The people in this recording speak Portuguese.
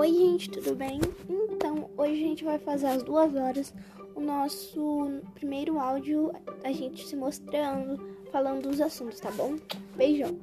Oi, gente, tudo bem? Então, hoje a gente vai fazer às duas horas o nosso primeiro áudio, a gente se mostrando, falando dos assuntos, tá bom? Beijão!